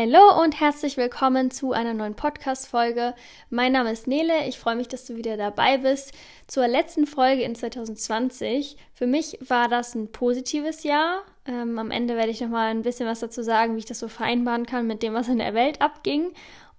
Hallo und herzlich willkommen zu einer neuen Podcast-Folge. Mein Name ist Nele. Ich freue mich, dass du wieder dabei bist zur letzten Folge in 2020. Für mich war das ein positives Jahr. Ähm, am Ende werde ich nochmal ein bisschen was dazu sagen, wie ich das so vereinbaren kann mit dem, was in der Welt abging.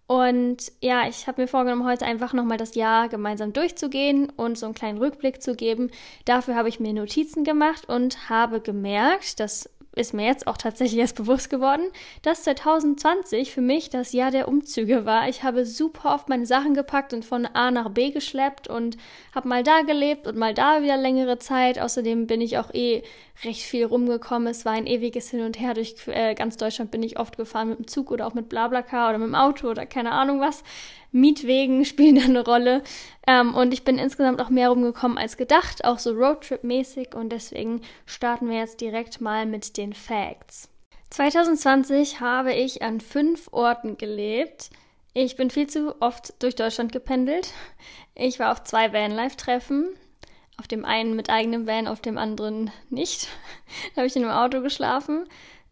Und ja, ich habe mir vorgenommen, heute einfach nochmal das Jahr gemeinsam durchzugehen und so einen kleinen Rückblick zu geben. Dafür habe ich mir Notizen gemacht und habe gemerkt, dass ist mir jetzt auch tatsächlich erst bewusst geworden, dass 2020 für mich das Jahr der Umzüge war. Ich habe super oft meine Sachen gepackt und von A nach B geschleppt und habe mal da gelebt und mal da wieder längere Zeit. Außerdem bin ich auch eh recht viel rumgekommen. Es war ein ewiges Hin und Her durch äh, ganz Deutschland bin ich oft gefahren mit dem Zug oder auch mit Blablacar oder mit dem Auto oder keine Ahnung was. Mietwegen spielen da eine Rolle. Ähm, und ich bin insgesamt auch mehr rumgekommen als gedacht, auch so Roadtrip-mäßig. Und deswegen starten wir jetzt direkt mal mit den Facts. 2020 habe ich an fünf Orten gelebt. Ich bin viel zu oft durch Deutschland gependelt. Ich war auf zwei Vanlife-Treffen. Auf dem einen mit eigenem Van, auf dem anderen nicht. da habe ich in einem Auto geschlafen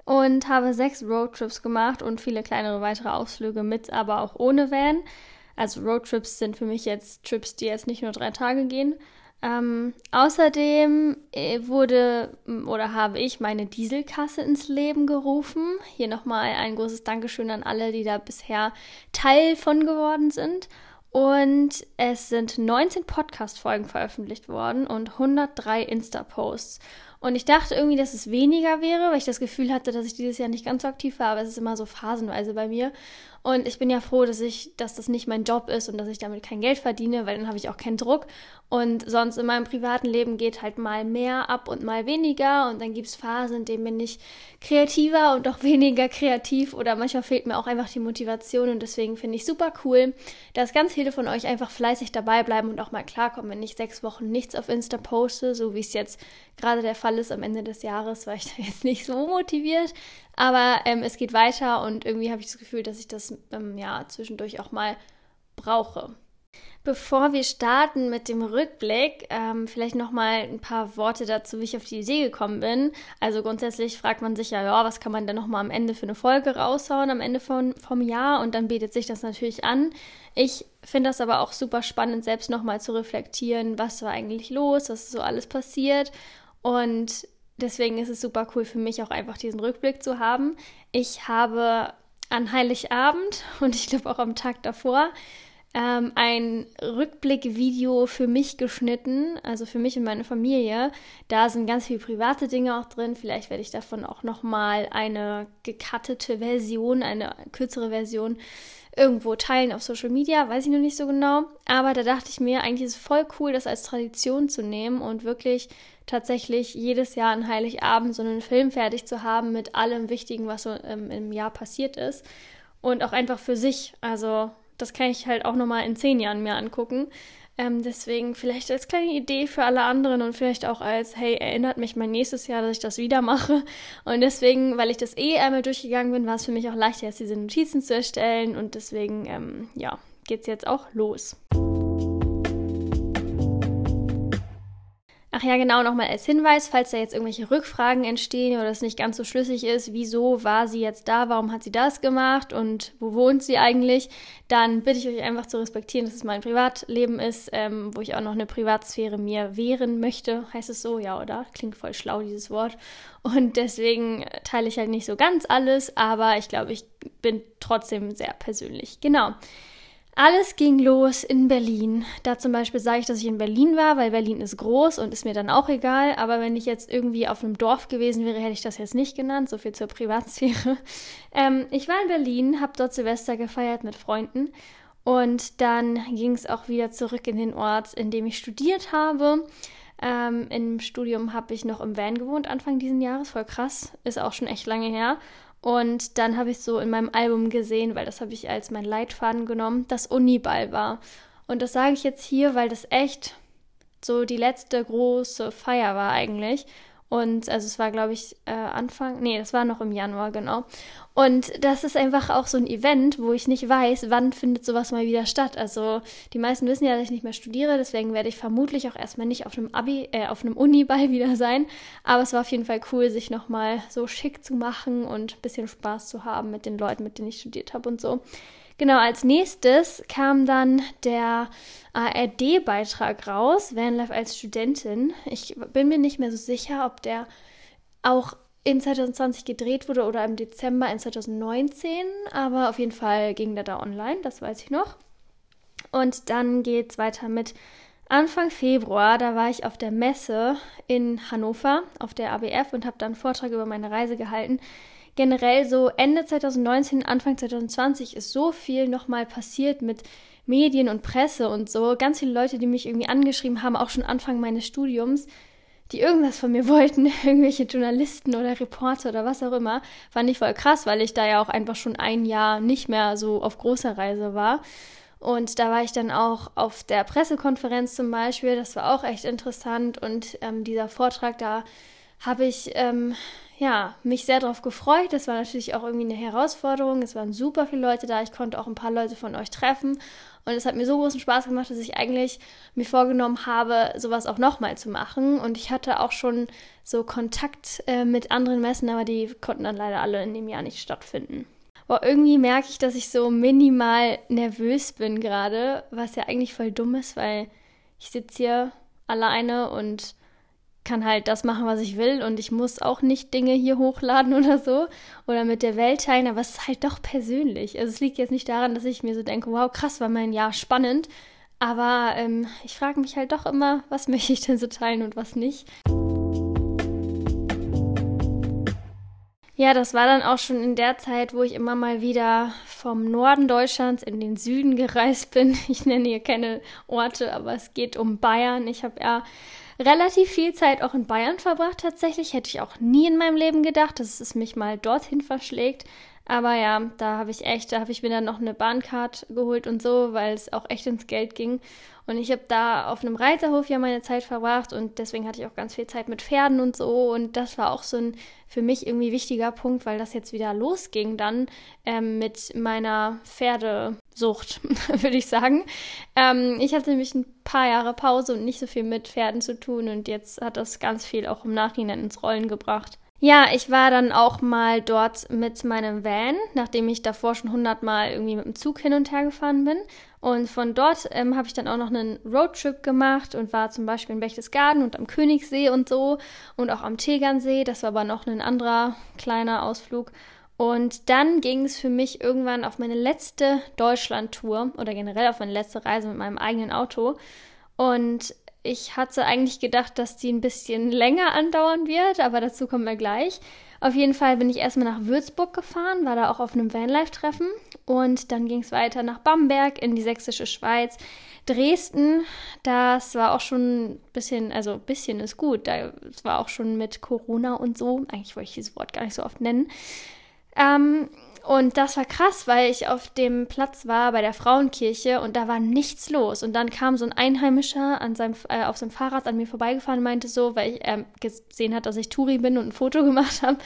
und habe sechs Roadtrips gemacht und viele kleinere weitere Ausflüge mit, aber auch ohne Van. Also Roadtrips sind für mich jetzt Trips, die jetzt nicht nur drei Tage gehen. Ähm, außerdem äh, wurde oder habe ich meine Dieselkasse ins Leben gerufen. Hier nochmal ein großes Dankeschön an alle, die da bisher Teil von geworden sind. Und es sind 19 Podcast-Folgen veröffentlicht worden und 103 Insta-Posts. Und ich dachte irgendwie, dass es weniger wäre, weil ich das Gefühl hatte, dass ich dieses Jahr nicht ganz so aktiv war, aber es ist immer so phasenweise bei mir. Und ich bin ja froh, dass ich, dass das nicht mein Job ist und dass ich damit kein Geld verdiene, weil dann habe ich auch keinen Druck. Und sonst in meinem privaten Leben geht halt mal mehr ab und mal weniger. Und dann gibt es Phasen, in denen bin ich kreativer und auch weniger kreativ. Oder manchmal fehlt mir auch einfach die Motivation. Und deswegen finde ich super cool, dass ganz viele von euch einfach fleißig dabei bleiben und auch mal klarkommen, wenn ich sechs Wochen nichts auf Insta poste, so wie es jetzt gerade der Fall ist am Ende des Jahres, war ich da jetzt nicht so motiviert. Aber ähm, es geht weiter und irgendwie habe ich das Gefühl, dass ich das ähm, ja zwischendurch auch mal brauche. Bevor wir starten mit dem Rückblick, ähm, vielleicht noch mal ein paar Worte dazu, wie ich auf die Idee gekommen bin. Also grundsätzlich fragt man sich ja, ja, was kann man denn noch mal am Ende für eine Folge raushauen, am Ende von, vom Jahr? Und dann bietet sich das natürlich an. Ich finde das aber auch super spannend, selbst noch mal zu reflektieren, was war eigentlich los, was ist so alles passiert. Und deswegen ist es super cool für mich auch einfach diesen Rückblick zu haben. Ich habe an Heiligabend und ich glaube auch am Tag davor ähm, ein Rückblickvideo für mich geschnitten, also für mich und meine Familie. Da sind ganz viele private Dinge auch drin. Vielleicht werde ich davon auch noch mal eine gekattete Version, eine kürzere Version irgendwo teilen auf Social Media, weiß ich noch nicht so genau. Aber da dachte ich mir, eigentlich ist es voll cool, das als Tradition zu nehmen und wirklich tatsächlich jedes Jahr an Heiligabend so einen Film fertig zu haben mit allem Wichtigen, was so ähm, im Jahr passiert ist. Und auch einfach für sich. Also, das kann ich halt auch nochmal in zehn Jahren mir angucken. Ähm, deswegen vielleicht als kleine Idee für alle anderen und vielleicht auch als, hey, erinnert mich mein nächstes Jahr, dass ich das wieder mache. Und deswegen, weil ich das eh einmal durchgegangen bin, war es für mich auch leichter, jetzt diese Notizen zu erstellen. Und deswegen, ähm, ja, geht's jetzt auch los. Ach ja, genau, nochmal als Hinweis, falls da jetzt irgendwelche Rückfragen entstehen oder es nicht ganz so schlüssig ist, wieso war sie jetzt da, warum hat sie das gemacht und wo wohnt sie eigentlich, dann bitte ich euch einfach zu respektieren, dass es mein Privatleben ist, ähm, wo ich auch noch eine Privatsphäre mir wehren möchte. Heißt es so, ja, oder? Klingt voll schlau, dieses Wort. Und deswegen teile ich halt nicht so ganz alles, aber ich glaube, ich bin trotzdem sehr persönlich. Genau. Alles ging los in Berlin. Da zum Beispiel sage ich, dass ich in Berlin war, weil Berlin ist groß und ist mir dann auch egal. Aber wenn ich jetzt irgendwie auf einem Dorf gewesen wäre, hätte ich das jetzt nicht genannt. So viel zur Privatsphäre. Ähm, ich war in Berlin, habe dort Silvester gefeiert mit Freunden. Und dann ging es auch wieder zurück in den Ort, in dem ich studiert habe. Ähm, Im Studium habe ich noch im Van gewohnt Anfang dieses Jahres. Voll krass. Ist auch schon echt lange her. Und dann habe ich so in meinem Album gesehen, weil das habe ich als mein Leitfaden genommen, dass Uniball war. Und das sage ich jetzt hier, weil das echt so die letzte große Feier war eigentlich. Und also es war, glaube ich, äh, Anfang, nee, das war noch im Januar, genau. Und das ist einfach auch so ein Event, wo ich nicht weiß, wann findet sowas mal wieder statt. Also die meisten wissen ja, dass ich nicht mehr studiere, deswegen werde ich vermutlich auch erstmal nicht auf einem Abi, äh, auf einem Uniball wieder sein. Aber es war auf jeden Fall cool, sich nochmal so schick zu machen und ein bisschen Spaß zu haben mit den Leuten, mit denen ich studiert habe und so. Genau, als nächstes kam dann der ARD-Beitrag raus, Vanlife als Studentin. Ich bin mir nicht mehr so sicher, ob der auch in 2020 gedreht wurde oder im Dezember in 2019, aber auf jeden Fall ging der da online, das weiß ich noch. Und dann geht es weiter mit Anfang Februar, da war ich auf der Messe in Hannover, auf der ABF und habe dann einen Vortrag über meine Reise gehalten generell so Ende 2019, Anfang 2020 ist so viel nochmal passiert mit Medien und Presse und so. Ganz viele Leute, die mich irgendwie angeschrieben haben, auch schon Anfang meines Studiums, die irgendwas von mir wollten, irgendwelche Journalisten oder Reporter oder was auch immer, fand ich voll krass, weil ich da ja auch einfach schon ein Jahr nicht mehr so auf großer Reise war. Und da war ich dann auch auf der Pressekonferenz zum Beispiel, das war auch echt interessant. Und ähm, dieser Vortrag, da habe ich ähm, ja, mich sehr darauf gefreut. Das war natürlich auch irgendwie eine Herausforderung. Es waren super viele Leute da. Ich konnte auch ein paar Leute von euch treffen. Und es hat mir so großen Spaß gemacht, dass ich eigentlich mir vorgenommen habe, sowas auch nochmal zu machen. Und ich hatte auch schon so Kontakt äh, mit anderen Messen, aber die konnten dann leider alle in dem Jahr nicht stattfinden. Boah, irgendwie merke ich, dass ich so minimal nervös bin gerade, was ja eigentlich voll dumm ist, weil ich sitze hier alleine und kann halt das machen, was ich will und ich muss auch nicht Dinge hier hochladen oder so oder mit der Welt teilen, aber es ist halt doch persönlich. Also es liegt jetzt nicht daran, dass ich mir so denke, wow, krass, war mein Jahr spannend, aber ähm, ich frage mich halt doch immer, was möchte ich denn so teilen und was nicht. Ja, das war dann auch schon in der Zeit, wo ich immer mal wieder vom Norden Deutschlands in den Süden gereist bin. Ich nenne hier keine Orte, aber es geht um Bayern. Ich habe ja relativ viel Zeit auch in Bayern verbracht. Tatsächlich hätte ich auch nie in meinem Leben gedacht, dass es mich mal dorthin verschlägt. Aber ja, da habe ich echt, da habe ich mir dann noch eine Bahncard geholt und so, weil es auch echt ins Geld ging. Und ich habe da auf einem Reiterhof ja meine Zeit verbracht und deswegen hatte ich auch ganz viel Zeit mit Pferden und so. Und das war auch so ein für mich irgendwie wichtiger Punkt, weil das jetzt wieder losging dann ähm, mit meiner Pferdesucht, würde ich sagen. Ähm, ich hatte nämlich ein paar Jahre Pause und nicht so viel mit Pferden zu tun und jetzt hat das ganz viel auch im Nachhinein ins Rollen gebracht. Ja, ich war dann auch mal dort mit meinem Van, nachdem ich davor schon hundertmal irgendwie mit dem Zug hin und her gefahren bin. Und von dort ähm, habe ich dann auch noch einen Roadtrip gemacht und war zum Beispiel in Berchtesgaden und am Königssee und so und auch am Tegernsee. Das war aber noch ein anderer kleiner Ausflug. Und dann ging es für mich irgendwann auf meine letzte Deutschland-Tour oder generell auf meine letzte Reise mit meinem eigenen Auto. Und ich hatte eigentlich gedacht, dass die ein bisschen länger andauern wird, aber dazu kommen wir gleich. Auf jeden Fall bin ich erstmal nach Würzburg gefahren, war da auch auf einem Vanlife-Treffen und dann ging es weiter nach Bamberg in die sächsische Schweiz. Dresden, das war auch schon ein bisschen, also ein bisschen ist gut, das war auch schon mit Corona und so. Eigentlich wollte ich dieses Wort gar nicht so oft nennen. Ähm, und das war krass, weil ich auf dem Platz war bei der Frauenkirche und da war nichts los. Und dann kam so ein Einheimischer an seinem, äh, auf seinem Fahrrad an mir vorbeigefahren und meinte so, weil er äh, gesehen hat, dass ich Touri bin und ein Foto gemacht habe,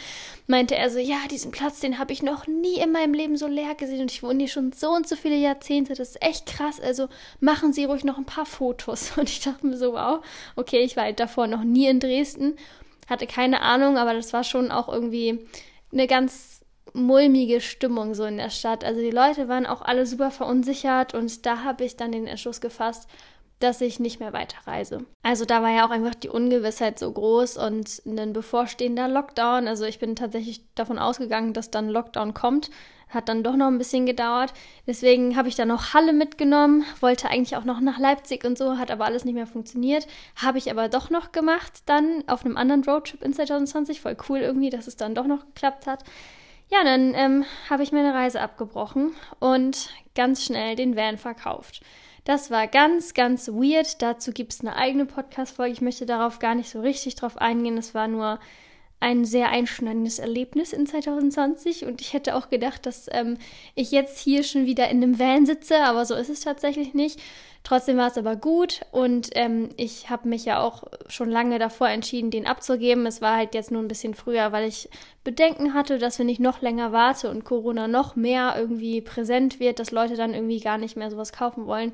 meinte er so, ja, diesen Platz, den habe ich noch nie in meinem Leben so leer gesehen und ich wohne hier schon so und so viele Jahrzehnte. Das ist echt krass. Also machen Sie ruhig noch ein paar Fotos. Und ich dachte mir so, wow, okay, ich war halt davor noch nie in Dresden, hatte keine Ahnung, aber das war schon auch irgendwie eine ganz mulmige Stimmung so in der Stadt. Also die Leute waren auch alle super verunsichert und da habe ich dann den Entschluss gefasst, dass ich nicht mehr weiterreise. Also da war ja auch einfach die Ungewissheit so groß und ein bevorstehender Lockdown. Also ich bin tatsächlich davon ausgegangen, dass dann Lockdown kommt. Hat dann doch noch ein bisschen gedauert. Deswegen habe ich dann noch Halle mitgenommen, wollte eigentlich auch noch nach Leipzig und so, hat aber alles nicht mehr funktioniert. Habe ich aber doch noch gemacht dann auf einem anderen Roadtrip in 2020. Voll cool irgendwie, dass es dann doch noch geklappt hat. Ja, dann ähm, habe ich meine Reise abgebrochen und ganz schnell den Van verkauft. Das war ganz, ganz weird. Dazu gibt es eine eigene Podcast-Folge. Ich möchte darauf gar nicht so richtig drauf eingehen. Es war nur ein sehr einschneidendes Erlebnis in 2020 und ich hätte auch gedacht, dass ähm, ich jetzt hier schon wieder in einem Van sitze, aber so ist es tatsächlich nicht. Trotzdem war es aber gut und ähm, ich habe mich ja auch schon lange davor entschieden, den abzugeben. Es war halt jetzt nur ein bisschen früher, weil ich Bedenken hatte, dass wenn ich noch länger warte und Corona noch mehr irgendwie präsent wird, dass Leute dann irgendwie gar nicht mehr sowas kaufen wollen,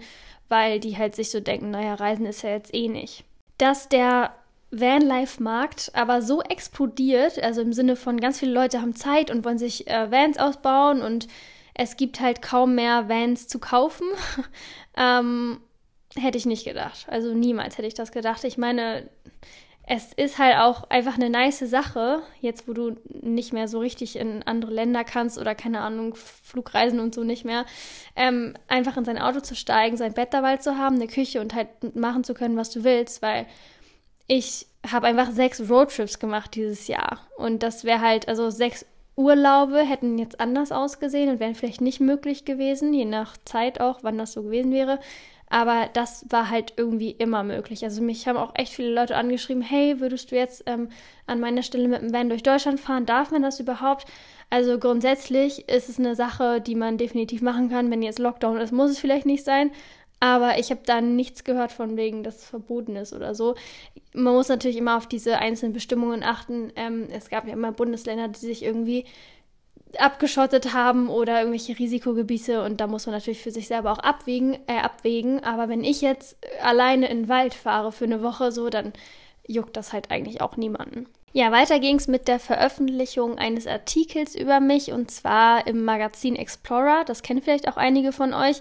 weil die halt sich so denken, naja, Reisen ist ja jetzt eh nicht. Dass der Vanlife-Markt aber so explodiert, also im Sinne von ganz viele Leute haben Zeit und wollen sich äh, Vans ausbauen und es gibt halt kaum mehr Vans zu kaufen. ähm, hätte ich nicht gedacht. Also niemals hätte ich das gedacht. Ich meine, es ist halt auch einfach eine nice Sache, jetzt wo du nicht mehr so richtig in andere Länder kannst oder keine Ahnung, Flugreisen und so nicht mehr, ähm, einfach in sein Auto zu steigen, sein Bett dabei zu haben, eine Küche und halt machen zu können, was du willst, weil ich habe einfach sechs Roadtrips gemacht dieses Jahr und das wäre halt, also sechs Urlaube hätten jetzt anders ausgesehen und wären vielleicht nicht möglich gewesen, je nach Zeit auch, wann das so gewesen wäre. Aber das war halt irgendwie immer möglich. Also mich haben auch echt viele Leute angeschrieben, hey, würdest du jetzt ähm, an meiner Stelle mit dem Van durch Deutschland fahren? Darf man das überhaupt? Also grundsätzlich ist es eine Sache, die man definitiv machen kann. Wenn jetzt Lockdown ist, muss es vielleicht nicht sein. Aber ich habe da nichts gehört von wegen, dass es verboten ist oder so. Man muss natürlich immer auf diese einzelnen Bestimmungen achten. Ähm, es gab ja immer Bundesländer, die sich irgendwie abgeschottet haben oder irgendwelche Risikogebiete und da muss man natürlich für sich selber auch abwägen, äh, abwägen. Aber wenn ich jetzt alleine in den Wald fahre für eine Woche so, dann juckt das halt eigentlich auch niemanden. Ja, weiter ging es mit der Veröffentlichung eines Artikels über mich und zwar im Magazin Explorer. Das kennen vielleicht auch einige von euch.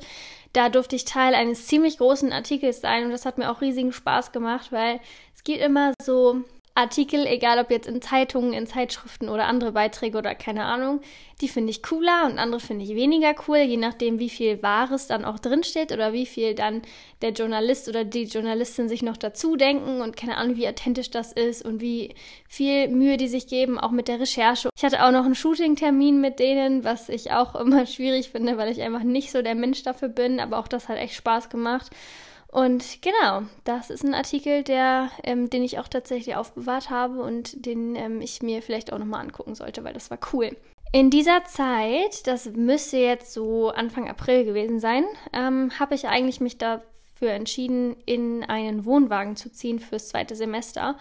Da durfte ich Teil eines ziemlich großen Artikels sein und das hat mir auch riesigen Spaß gemacht, weil es gibt immer so Artikel, egal ob jetzt in Zeitungen, in Zeitschriften oder andere Beiträge oder keine Ahnung, die finde ich cooler und andere finde ich weniger cool, je nachdem, wie viel Wahres dann auch drinsteht oder wie viel dann der Journalist oder die Journalistin sich noch dazu denken und keine Ahnung, wie authentisch das ist und wie viel Mühe die sich geben, auch mit der Recherche. Ich hatte auch noch einen Shooting-Termin mit denen, was ich auch immer schwierig finde, weil ich einfach nicht so der Mensch dafür bin, aber auch das hat echt Spaß gemacht. Und genau, das ist ein Artikel, der, ähm, den ich auch tatsächlich aufbewahrt habe und den ähm, ich mir vielleicht auch nochmal angucken sollte, weil das war cool. In dieser Zeit, das müsste jetzt so Anfang April gewesen sein, ähm, habe ich eigentlich mich dafür entschieden, in einen Wohnwagen zu ziehen fürs zweite Semester,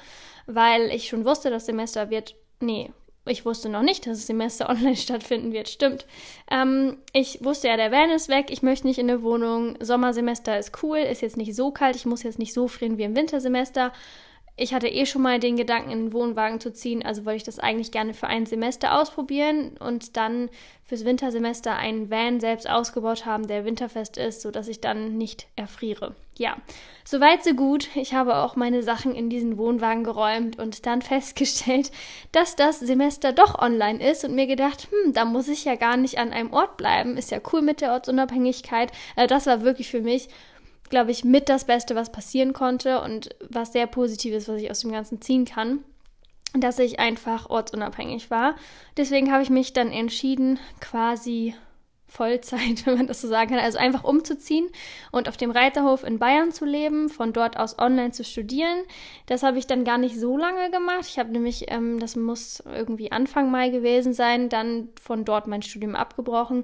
weil ich schon wusste, das Semester wird, nee, ich wusste noch nicht, dass das Semester online stattfinden wird. Stimmt. Ähm, ich wusste ja, der Van ist weg. Ich möchte nicht in der Wohnung. Sommersemester ist cool, ist jetzt nicht so kalt. Ich muss jetzt nicht so frieren wie im Wintersemester ich hatte eh schon mal den Gedanken, in einen Wohnwagen zu ziehen, also wollte ich das eigentlich gerne für ein Semester ausprobieren und dann fürs Wintersemester einen Van selbst ausgebaut haben, der winterfest ist, sodass ich dann nicht erfriere. Ja, soweit so gut. Ich habe auch meine Sachen in diesen Wohnwagen geräumt und dann festgestellt, dass das Semester doch online ist und mir gedacht, hm, da muss ich ja gar nicht an einem Ort bleiben. Ist ja cool mit der Ortsunabhängigkeit. Also das war wirklich für mich glaube ich, mit das Beste, was passieren konnte und was sehr Positives, was ich aus dem Ganzen ziehen kann, dass ich einfach ortsunabhängig war. Deswegen habe ich mich dann entschieden, quasi Vollzeit, wenn man das so sagen kann, also einfach umzuziehen und auf dem Reiterhof in Bayern zu leben, von dort aus online zu studieren. Das habe ich dann gar nicht so lange gemacht. Ich habe nämlich, ähm, das muss irgendwie Anfang Mai gewesen sein, dann von dort mein Studium abgebrochen.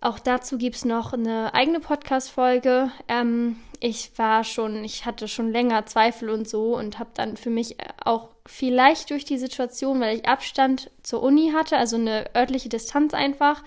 Auch dazu gibt es noch eine eigene Podcast-Folge. Ähm, ich war schon, ich hatte schon länger Zweifel und so und habe dann für mich auch vielleicht durch die Situation, weil ich Abstand zur Uni hatte, also eine örtliche Distanz einfach,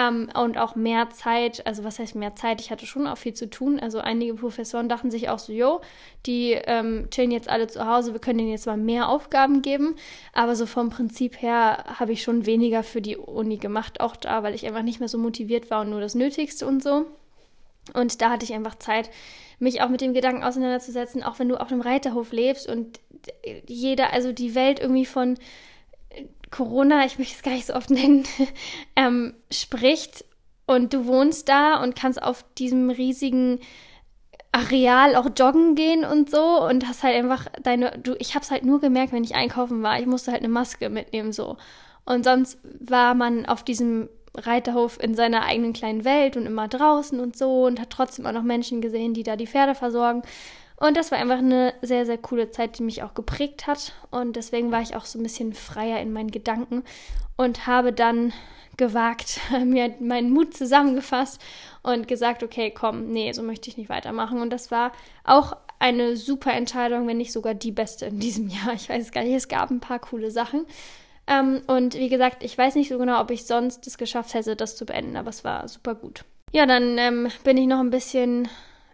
ähm, und auch mehr Zeit, also was heißt mehr Zeit? Ich hatte schon auch viel zu tun. Also einige Professoren dachten sich auch so, jo, die ähm, chillen jetzt alle zu Hause, wir können denen jetzt mal mehr Aufgaben geben. Aber so vom Prinzip her habe ich schon weniger für die Uni gemacht, auch da, weil ich einfach nicht mehr so motiviert war und nur das Nötigste und so. Und da hatte ich einfach Zeit, mich auch mit dem Gedanken auseinanderzusetzen, auch wenn du auf einem Reiterhof lebst und jeder, also die Welt irgendwie von Corona, ich möchte es gar nicht so oft nennen, ähm, spricht und du wohnst da und kannst auf diesem riesigen Areal auch joggen gehen und so und hast halt einfach deine, du, ich hab's halt nur gemerkt, wenn ich einkaufen war, ich musste halt eine Maske mitnehmen so. Und sonst war man auf diesem Reiterhof in seiner eigenen kleinen Welt und immer draußen und so und hat trotzdem auch noch Menschen gesehen, die da die Pferde versorgen. Und das war einfach eine sehr, sehr coole Zeit, die mich auch geprägt hat. Und deswegen war ich auch so ein bisschen freier in meinen Gedanken und habe dann gewagt, mir meinen Mut zusammengefasst und gesagt, okay, komm, nee, so möchte ich nicht weitermachen. Und das war auch eine super Entscheidung, wenn nicht sogar die beste in diesem Jahr. Ich weiß es gar nicht, es gab ein paar coole Sachen. Ähm, und wie gesagt, ich weiß nicht so genau, ob ich sonst es geschafft hätte, das zu beenden, aber es war super gut. Ja, dann ähm, bin ich noch ein bisschen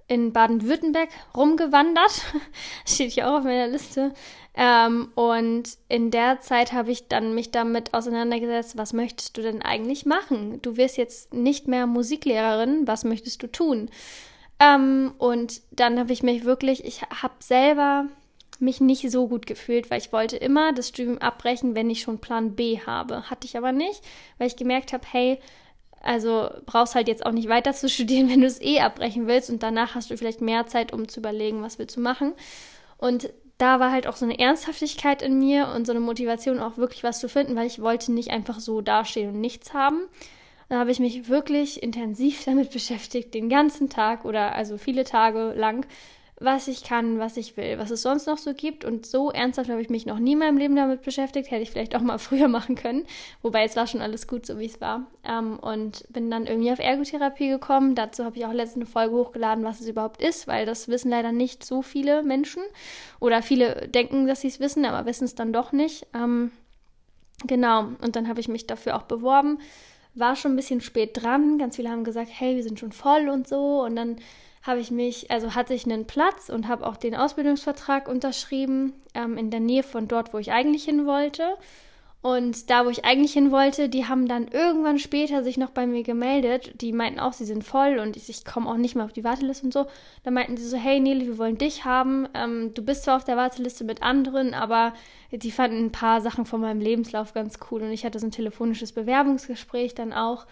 in Baden-Württemberg rumgewandert. Steht hier auch auf meiner Liste. Ähm, und in der Zeit habe ich dann mich damit auseinandergesetzt, was möchtest du denn eigentlich machen? Du wirst jetzt nicht mehr Musiklehrerin, was möchtest du tun? Ähm, und dann habe ich mich wirklich, ich habe selber mich nicht so gut gefühlt, weil ich wollte immer das Studium abbrechen, wenn ich schon Plan B habe. Hatte ich aber nicht, weil ich gemerkt habe, hey, also brauchst halt jetzt auch nicht weiter zu studieren, wenn du es eh abbrechen willst und danach hast du vielleicht mehr Zeit, um zu überlegen, was willst du machen. Und da war halt auch so eine Ernsthaftigkeit in mir und so eine Motivation, auch wirklich was zu finden, weil ich wollte nicht einfach so dastehen und nichts haben. Da habe ich mich wirklich intensiv damit beschäftigt, den ganzen Tag oder also viele Tage lang, was ich kann, was ich will, was es sonst noch so gibt. Und so ernsthaft habe ich mich noch nie in meinem Leben damit beschäftigt. Hätte ich vielleicht auch mal früher machen können. Wobei es war schon alles gut, so wie es war. Ähm, und bin dann irgendwie auf Ergotherapie gekommen. Dazu habe ich auch letzte Folge hochgeladen, was es überhaupt ist, weil das wissen leider nicht so viele Menschen. Oder viele denken, dass sie es wissen, aber wissen es dann doch nicht. Ähm, genau. Und dann habe ich mich dafür auch beworben. War schon ein bisschen spät dran. Ganz viele haben gesagt, hey, wir sind schon voll und so. Und dann habe ich mich, also hatte ich einen Platz und habe auch den Ausbildungsvertrag unterschrieben ähm, in der Nähe von dort, wo ich eigentlich hin wollte. Und da, wo ich eigentlich hin wollte, die haben dann irgendwann später sich noch bei mir gemeldet. Die meinten auch, sie sind voll und ich, ich komme auch nicht mehr auf die Warteliste und so. Da meinten sie so, hey Nele, wir wollen dich haben. Ähm, du bist zwar auf der Warteliste mit anderen, aber die fanden ein paar Sachen von meinem Lebenslauf ganz cool. Und ich hatte so ein telefonisches Bewerbungsgespräch dann auch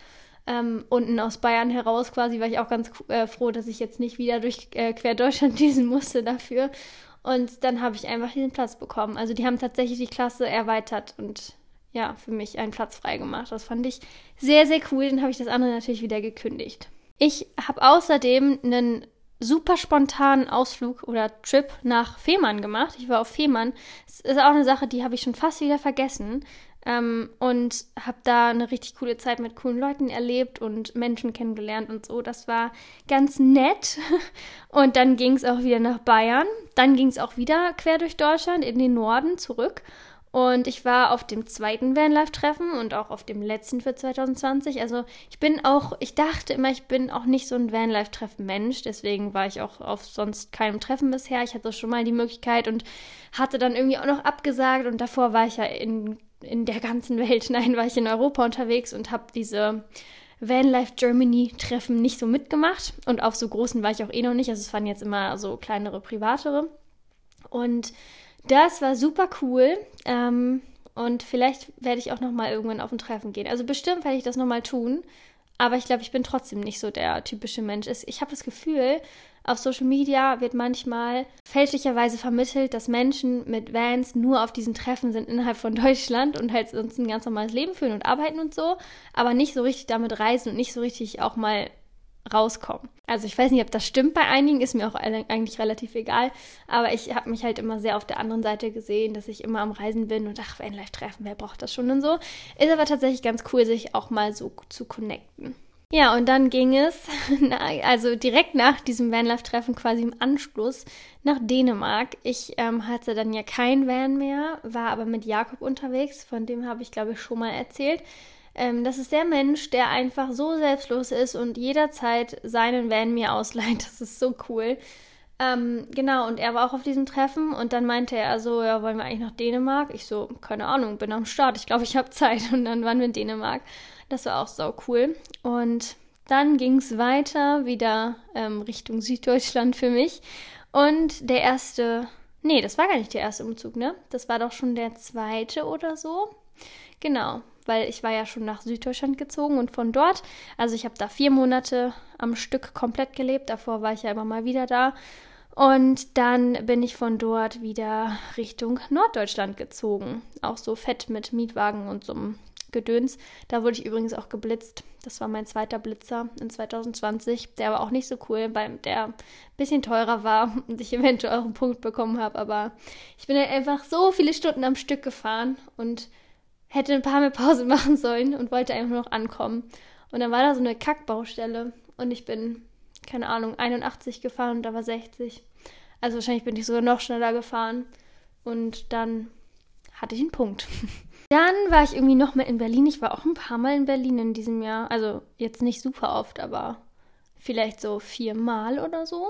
ähm, unten aus Bayern heraus quasi, war ich auch ganz äh, froh, dass ich jetzt nicht wieder durch äh, quer Deutschland düsen musste dafür. Und dann habe ich einfach diesen Platz bekommen. Also die haben tatsächlich die Klasse erweitert und ja, für mich einen Platz freigemacht. Das fand ich sehr, sehr cool. Dann habe ich das andere natürlich wieder gekündigt. Ich habe außerdem einen super spontanen Ausflug oder Trip nach Fehmarn gemacht. Ich war auf Fehmarn. Das ist auch eine Sache, die habe ich schon fast wieder vergessen. Ähm, und habe da eine richtig coole Zeit mit coolen Leuten erlebt und Menschen kennengelernt und so. Das war ganz nett. Und dann ging es auch wieder nach Bayern. Dann ging es auch wieder quer durch Deutschland in den Norden zurück. Und ich war auf dem zweiten Vanlife-Treffen und auch auf dem letzten für 2020. Also ich bin auch, ich dachte immer, ich bin auch nicht so ein Vanlife-Treffen-Mensch. Deswegen war ich auch auf sonst keinem Treffen bisher. Ich hatte schon mal die Möglichkeit und hatte dann irgendwie auch noch abgesagt. Und davor war ich ja in in der ganzen Welt. Nein, war ich in Europa unterwegs und habe diese Vanlife Germany Treffen nicht so mitgemacht. Und auf so großen war ich auch eh noch nicht. Also es waren jetzt immer so kleinere, privatere. Und das war super cool. Ähm, und vielleicht werde ich auch noch mal irgendwann auf ein Treffen gehen. Also bestimmt werde ich das noch mal tun. Aber ich glaube, ich bin trotzdem nicht so der typische Mensch. Ich habe das Gefühl, auf Social Media wird manchmal fälschlicherweise vermittelt, dass Menschen mit Vans nur auf diesen Treffen sind innerhalb von Deutschland und halt sonst ein ganz normales Leben führen und arbeiten und so, aber nicht so richtig damit reisen und nicht so richtig auch mal rauskommen. Also ich weiß nicht, ob das stimmt bei einigen, ist mir auch eigentlich relativ egal, aber ich habe mich halt immer sehr auf der anderen Seite gesehen, dass ich immer am Reisen bin und ach, Vanlife treffen, wer braucht das schon und so. Ist aber tatsächlich ganz cool, sich auch mal so zu connecten. Ja, und dann ging es, also direkt nach diesem Vanlife-Treffen, quasi im Anschluss, nach Dänemark. Ich ähm, hatte dann ja kein Van mehr, war aber mit Jakob unterwegs, von dem habe ich, glaube ich, schon mal erzählt. Ähm, das ist der Mensch, der einfach so selbstlos ist und jederzeit seinen Van mir ausleiht. Das ist so cool. Ähm, genau, und er war auch auf diesem Treffen und dann meinte er so, ja, wollen wir eigentlich nach Dänemark? Ich so, keine Ahnung, bin am Start, ich glaube, ich habe Zeit. Und dann waren wir in Dänemark. Das war auch so cool. Und dann ging es weiter wieder ähm, Richtung Süddeutschland für mich. Und der erste, nee, das war gar nicht der erste Umzug, ne? Das war doch schon der zweite oder so. Genau, weil ich war ja schon nach Süddeutschland gezogen und von dort, also ich habe da vier Monate am Stück komplett gelebt. Davor war ich ja immer mal wieder da. Und dann bin ich von dort wieder Richtung Norddeutschland gezogen. Auch so fett mit Mietwagen und so einem Gedöns. Da wurde ich übrigens auch geblitzt. Das war mein zweiter Blitzer in 2020. Der war auch nicht so cool, weil der ein bisschen teurer war und ich eventuell auch einen Punkt bekommen habe. Aber ich bin halt einfach so viele Stunden am Stück gefahren und hätte ein paar mehr Pause machen sollen und wollte einfach noch ankommen. Und dann war da so eine Kackbaustelle und ich bin, keine Ahnung, 81 gefahren und da war 60. Also wahrscheinlich bin ich sogar noch schneller gefahren. Und dann hatte ich einen Punkt. Dann war ich irgendwie noch mal in Berlin. Ich war auch ein paar Mal in Berlin in diesem Jahr. Also jetzt nicht super oft, aber vielleicht so viermal oder so.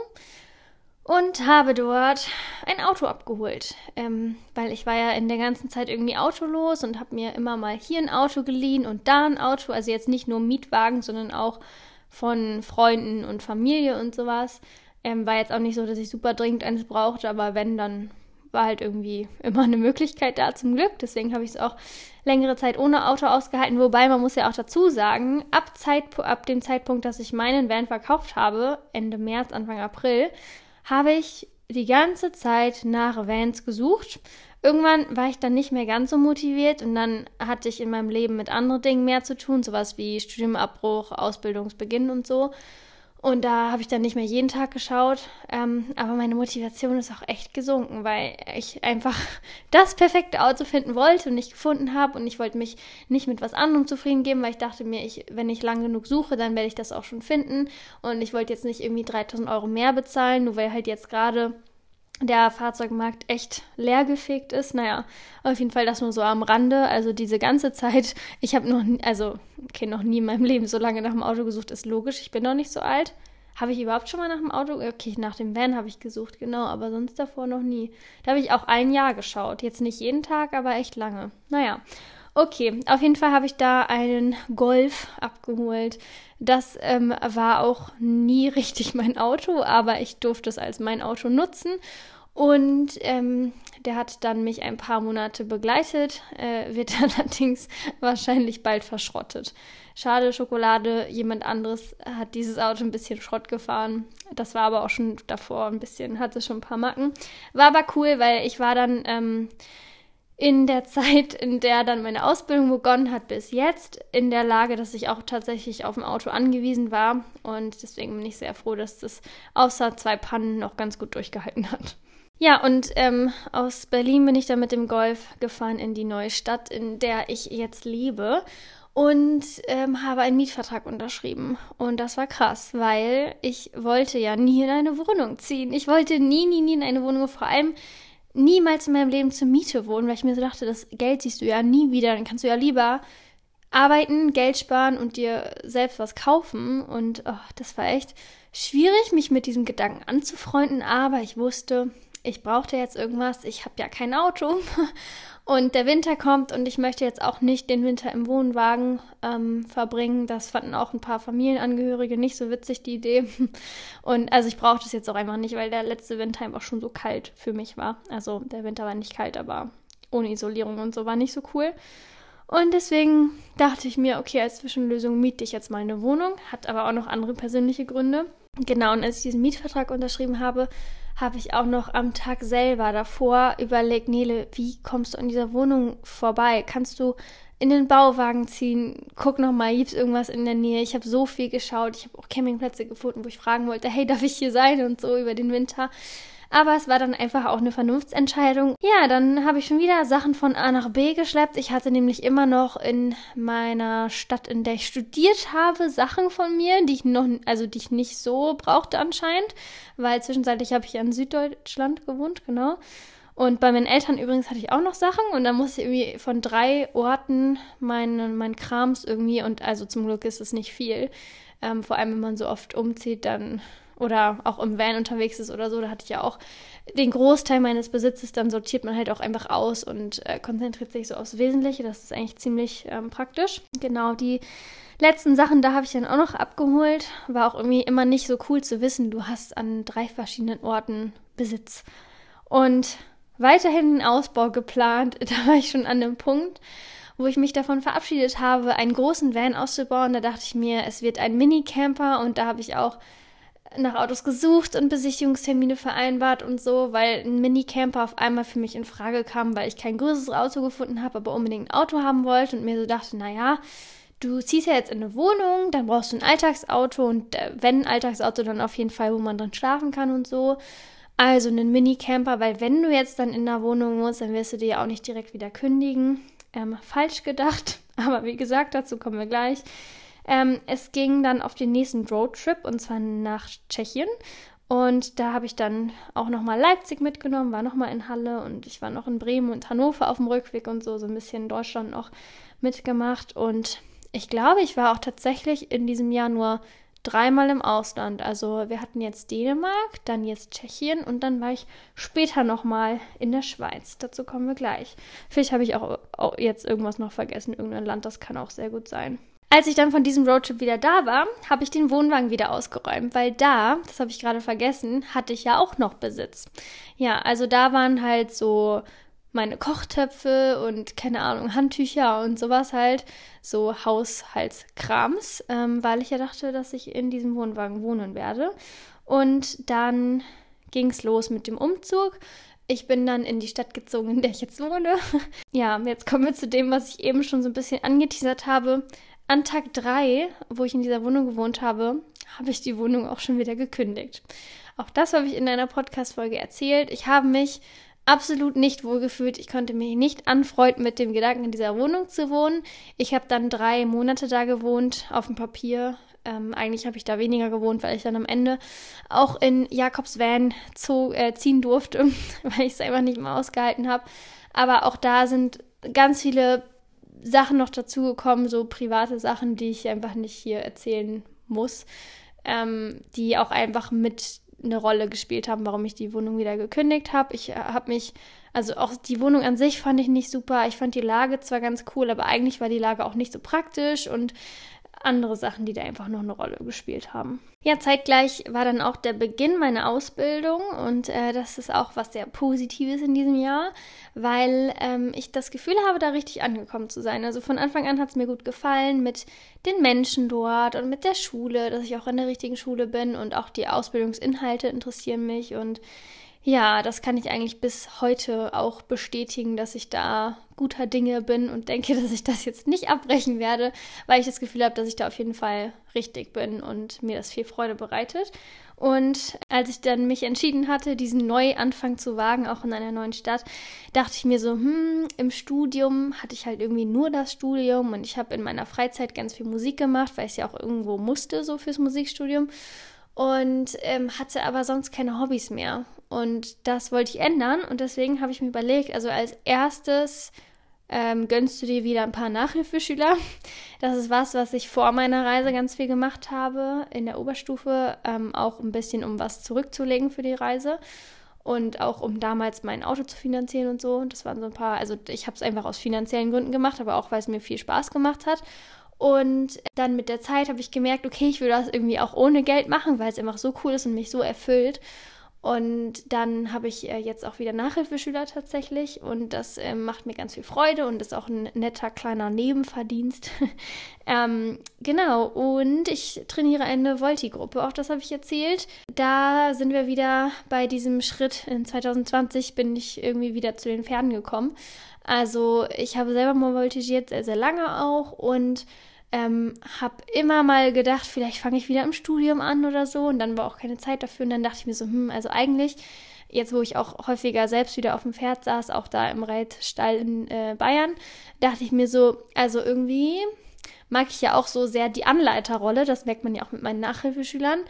Und habe dort ein Auto abgeholt. Ähm, weil ich war ja in der ganzen Zeit irgendwie autolos und habe mir immer mal hier ein Auto geliehen und da ein Auto. Also jetzt nicht nur Mietwagen, sondern auch von Freunden und Familie und sowas. Ähm, war jetzt auch nicht so, dass ich super dringend eines brauchte, aber wenn, dann war halt irgendwie immer eine Möglichkeit da zum Glück. Deswegen habe ich es auch längere Zeit ohne Auto ausgehalten. Wobei man muss ja auch dazu sagen, ab, Zeit, ab dem Zeitpunkt, dass ich meinen Van verkauft habe, Ende März, Anfang April, habe ich die ganze Zeit nach Vans gesucht. Irgendwann war ich dann nicht mehr ganz so motiviert und dann hatte ich in meinem Leben mit anderen Dingen mehr zu tun, sowas wie Studiumabbruch, Ausbildungsbeginn und so. Und da habe ich dann nicht mehr jeden Tag geschaut. Ähm, aber meine Motivation ist auch echt gesunken, weil ich einfach das perfekte Auto finden wollte und nicht gefunden habe. Und ich wollte mich nicht mit was anderem zufrieden geben, weil ich dachte mir, ich, wenn ich lang genug suche, dann werde ich das auch schon finden. Und ich wollte jetzt nicht irgendwie 3000 Euro mehr bezahlen, nur weil halt jetzt gerade der Fahrzeugmarkt echt leergefegt ist. Naja, auf jeden Fall das nur so am Rande. Also diese ganze Zeit, ich habe noch, nie, also okay, noch nie in meinem Leben so lange nach dem Auto gesucht, ist logisch. Ich bin noch nicht so alt. Habe ich überhaupt schon mal nach dem Auto? Okay, nach dem Van habe ich gesucht, genau, aber sonst davor noch nie. Da habe ich auch ein Jahr geschaut. Jetzt nicht jeden Tag, aber echt lange. Naja, Okay, auf jeden Fall habe ich da einen Golf abgeholt. Das ähm, war auch nie richtig mein Auto, aber ich durfte es als mein Auto nutzen. Und ähm, der hat dann mich ein paar Monate begleitet, äh, wird allerdings wahrscheinlich bald verschrottet. Schade, Schokolade, jemand anderes hat dieses Auto ein bisschen Schrott gefahren. Das war aber auch schon davor ein bisschen, hatte schon ein paar Macken. War aber cool, weil ich war dann ähm, in der Zeit, in der dann meine Ausbildung begonnen hat, bis jetzt in der Lage, dass ich auch tatsächlich auf ein Auto angewiesen war. Und deswegen bin ich sehr froh, dass das außer zwei Pannen noch ganz gut durchgehalten hat. Ja, und ähm, aus Berlin bin ich dann mit dem Golf gefahren in die neue Stadt, in der ich jetzt lebe. Und ähm, habe einen Mietvertrag unterschrieben. Und das war krass, weil ich wollte ja nie in eine Wohnung ziehen. Ich wollte nie, nie, nie in eine Wohnung. Vor allem niemals in meinem Leben zur Miete wohnen, weil ich mir so dachte, das Geld siehst du ja nie wieder. Dann kannst du ja lieber arbeiten, Geld sparen und dir selbst was kaufen. Und oh, das war echt schwierig, mich mit diesem Gedanken anzufreunden. Aber ich wusste, ich brauchte jetzt irgendwas. Ich habe ja kein Auto. Und der Winter kommt und ich möchte jetzt auch nicht den Winter im Wohnwagen ähm, verbringen. Das fanden auch ein paar Familienangehörige nicht so witzig, die Idee. Und also ich brauche das jetzt auch einfach nicht, weil der letzte Winter einfach schon so kalt für mich war. Also der Winter war nicht kalt, aber ohne Isolierung und so war nicht so cool. Und deswegen dachte ich mir, okay, als Zwischenlösung miete ich jetzt mal eine Wohnung. Hat aber auch noch andere persönliche Gründe. Genau, und als ich diesen Mietvertrag unterschrieben habe, habe ich auch noch am Tag selber davor überlegt, Nele, wie kommst du an dieser Wohnung vorbei? Kannst du in den Bauwagen ziehen? Guck noch mal, gibt's irgendwas in der Nähe? Ich habe so viel geschaut. Ich habe auch Campingplätze gefunden, wo ich fragen wollte, hey, darf ich hier sein und so über den Winter. Aber es war dann einfach auch eine Vernunftsentscheidung. Ja, dann habe ich schon wieder Sachen von A nach B geschleppt. Ich hatte nämlich immer noch in meiner Stadt, in der ich studiert habe, Sachen von mir, die ich noch, also die ich nicht so brauchte anscheinend, weil zwischenzeitlich habe ich in Süddeutschland gewohnt, genau. Und bei meinen Eltern übrigens hatte ich auch noch Sachen und dann musste ich irgendwie von drei Orten meinen mein Krams irgendwie und also zum Glück ist es nicht viel. Ähm, vor allem, wenn man so oft umzieht, dann oder auch im Van unterwegs ist oder so, da hatte ich ja auch den Großteil meines Besitzes, dann sortiert man halt auch einfach aus und äh, konzentriert sich so aufs Wesentliche. Das ist eigentlich ziemlich ähm, praktisch. Genau, die letzten Sachen, da habe ich dann auch noch abgeholt. War auch irgendwie immer nicht so cool zu wissen, du hast an drei verschiedenen Orten Besitz. Und weiterhin einen Ausbau geplant, da war ich schon an dem Punkt, wo ich mich davon verabschiedet habe, einen großen Van auszubauen. Da dachte ich mir, es wird ein Minicamper und da habe ich auch nach Autos gesucht und Besichtigungstermine vereinbart und so, weil ein Minicamper auf einmal für mich in Frage kam, weil ich kein größeres Auto gefunden habe, aber unbedingt ein Auto haben wollte und mir so dachte, naja, du ziehst ja jetzt in eine Wohnung, dann brauchst du ein Alltagsauto und äh, wenn ein Alltagsauto, dann auf jeden Fall, wo man dann schlafen kann und so. Also einen Minicamper, weil wenn du jetzt dann in der Wohnung musst, dann wirst du dir ja auch nicht direkt wieder kündigen. Ähm, falsch gedacht, aber wie gesagt, dazu kommen wir gleich. Ähm, es ging dann auf den nächsten Roadtrip und zwar nach Tschechien. Und da habe ich dann auch nochmal Leipzig mitgenommen, war nochmal in Halle und ich war noch in Bremen und Hannover auf dem Rückweg und so, so ein bisschen Deutschland noch mitgemacht. Und ich glaube, ich war auch tatsächlich in diesem Jahr nur dreimal im Ausland. Also wir hatten jetzt Dänemark, dann jetzt Tschechien und dann war ich später nochmal in der Schweiz. Dazu kommen wir gleich. Vielleicht habe ich auch jetzt irgendwas noch vergessen, irgendein Land, das kann auch sehr gut sein. Als ich dann von diesem Roadtrip wieder da war, habe ich den Wohnwagen wieder ausgeräumt, weil da, das habe ich gerade vergessen, hatte ich ja auch noch Besitz. Ja, also da waren halt so meine Kochtöpfe und keine Ahnung, Handtücher und sowas halt, so Haushaltskrams, ähm, weil ich ja dachte, dass ich in diesem Wohnwagen wohnen werde. Und dann ging es los mit dem Umzug. Ich bin dann in die Stadt gezogen, in der ich jetzt wohne. ja, jetzt kommen wir zu dem, was ich eben schon so ein bisschen angeteasert habe. An Tag 3, wo ich in dieser Wohnung gewohnt habe, habe ich die Wohnung auch schon wieder gekündigt. Auch das habe ich in einer Podcast-Folge erzählt. Ich habe mich absolut nicht wohlgefühlt. Ich konnte mich nicht anfreunden, mit dem Gedanken, in dieser Wohnung zu wohnen. Ich habe dann drei Monate da gewohnt, auf dem Papier. Ähm, eigentlich habe ich da weniger gewohnt, weil ich dann am Ende auch in Jakobs Van zog, äh, ziehen durfte, weil ich es einfach nicht mehr ausgehalten habe. Aber auch da sind ganz viele Sachen noch dazugekommen, so private Sachen, die ich einfach nicht hier erzählen muss, ähm, die auch einfach mit eine Rolle gespielt haben, warum ich die Wohnung wieder gekündigt habe. Ich äh, habe mich, also auch die Wohnung an sich fand ich nicht super. Ich fand die Lage zwar ganz cool, aber eigentlich war die Lage auch nicht so praktisch und andere Sachen, die da einfach noch eine Rolle gespielt haben. Ja, zeitgleich war dann auch der Beginn meiner Ausbildung und äh, das ist auch was sehr Positives in diesem Jahr, weil ähm, ich das Gefühl habe, da richtig angekommen zu sein. Also von Anfang an hat es mir gut gefallen mit den Menschen dort und mit der Schule, dass ich auch in der richtigen Schule bin und auch die Ausbildungsinhalte interessieren mich und ja, das kann ich eigentlich bis heute auch bestätigen, dass ich da guter Dinge bin und denke, dass ich das jetzt nicht abbrechen werde, weil ich das Gefühl habe, dass ich da auf jeden Fall richtig bin und mir das viel Freude bereitet. Und als ich dann mich entschieden hatte, diesen Neuanfang zu wagen, auch in einer neuen Stadt, dachte ich mir so, hm, im Studium hatte ich halt irgendwie nur das Studium und ich habe in meiner Freizeit ganz viel Musik gemacht, weil ich es ja auch irgendwo musste, so fürs Musikstudium und ähm, hatte aber sonst keine Hobbys mehr. Und das wollte ich ändern und deswegen habe ich mir überlegt, also als erstes ähm, gönnst du dir wieder ein paar Nachhilfeschüler. Das ist was, was ich vor meiner Reise ganz viel gemacht habe in der Oberstufe, ähm, auch ein bisschen, um was zurückzulegen für die Reise und auch um damals mein Auto zu finanzieren und so. Und das waren so ein paar, also ich habe es einfach aus finanziellen Gründen gemacht, aber auch weil es mir viel Spaß gemacht hat. Und dann mit der Zeit habe ich gemerkt, okay, ich will das irgendwie auch ohne Geld machen, weil es einfach so cool ist und mich so erfüllt. Und dann habe ich äh, jetzt auch wieder Nachhilfeschüler tatsächlich und das äh, macht mir ganz viel Freude und ist auch ein netter kleiner Nebenverdienst. ähm, genau, und ich trainiere eine Volti-Gruppe, auch das habe ich erzählt. Da sind wir wieder bei diesem Schritt. In 2020 bin ich irgendwie wieder zu den Pferden gekommen. Also ich habe selber mal voltigiert, sehr, sehr lange auch und ähm, habe immer mal gedacht, vielleicht fange ich wieder im Studium an oder so und dann war auch keine Zeit dafür und dann dachte ich mir so, hm, also eigentlich, jetzt wo ich auch häufiger selbst wieder auf dem Pferd saß, auch da im Reitstall in äh, Bayern, dachte ich mir so, also irgendwie mag ich ja auch so sehr die Anleiterrolle, das merkt man ja auch mit meinen Nachhilfeschülern.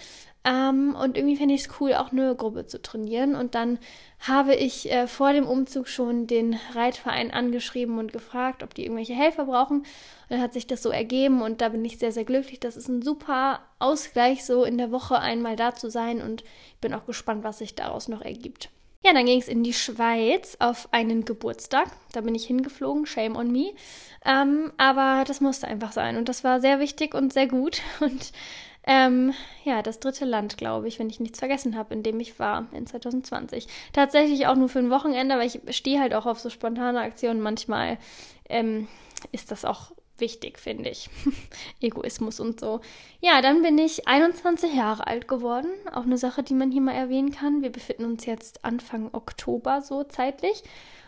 Ähm, und irgendwie fände ich es cool, auch eine Gruppe zu trainieren. Und dann habe ich äh, vor dem Umzug schon den Reitverein angeschrieben und gefragt, ob die irgendwelche Helfer brauchen. Dann hat sich das so ergeben und da bin ich sehr, sehr glücklich. Das ist ein super Ausgleich, so in der Woche einmal da zu sein und bin auch gespannt, was sich daraus noch ergibt. Ja, dann ging es in die Schweiz auf einen Geburtstag. Da bin ich hingeflogen, shame on me. Ähm, aber das musste einfach sein und das war sehr wichtig und sehr gut. Und ähm, ja, das dritte Land, glaube ich, wenn ich nichts vergessen habe, in dem ich war in 2020. Tatsächlich auch nur für ein Wochenende, weil ich stehe halt auch auf so spontane Aktionen. Manchmal ähm, ist das auch wichtig, finde ich. Egoismus und so. Ja, dann bin ich 21 Jahre alt geworden. Auch eine Sache, die man hier mal erwähnen kann. Wir befinden uns jetzt Anfang Oktober so zeitlich.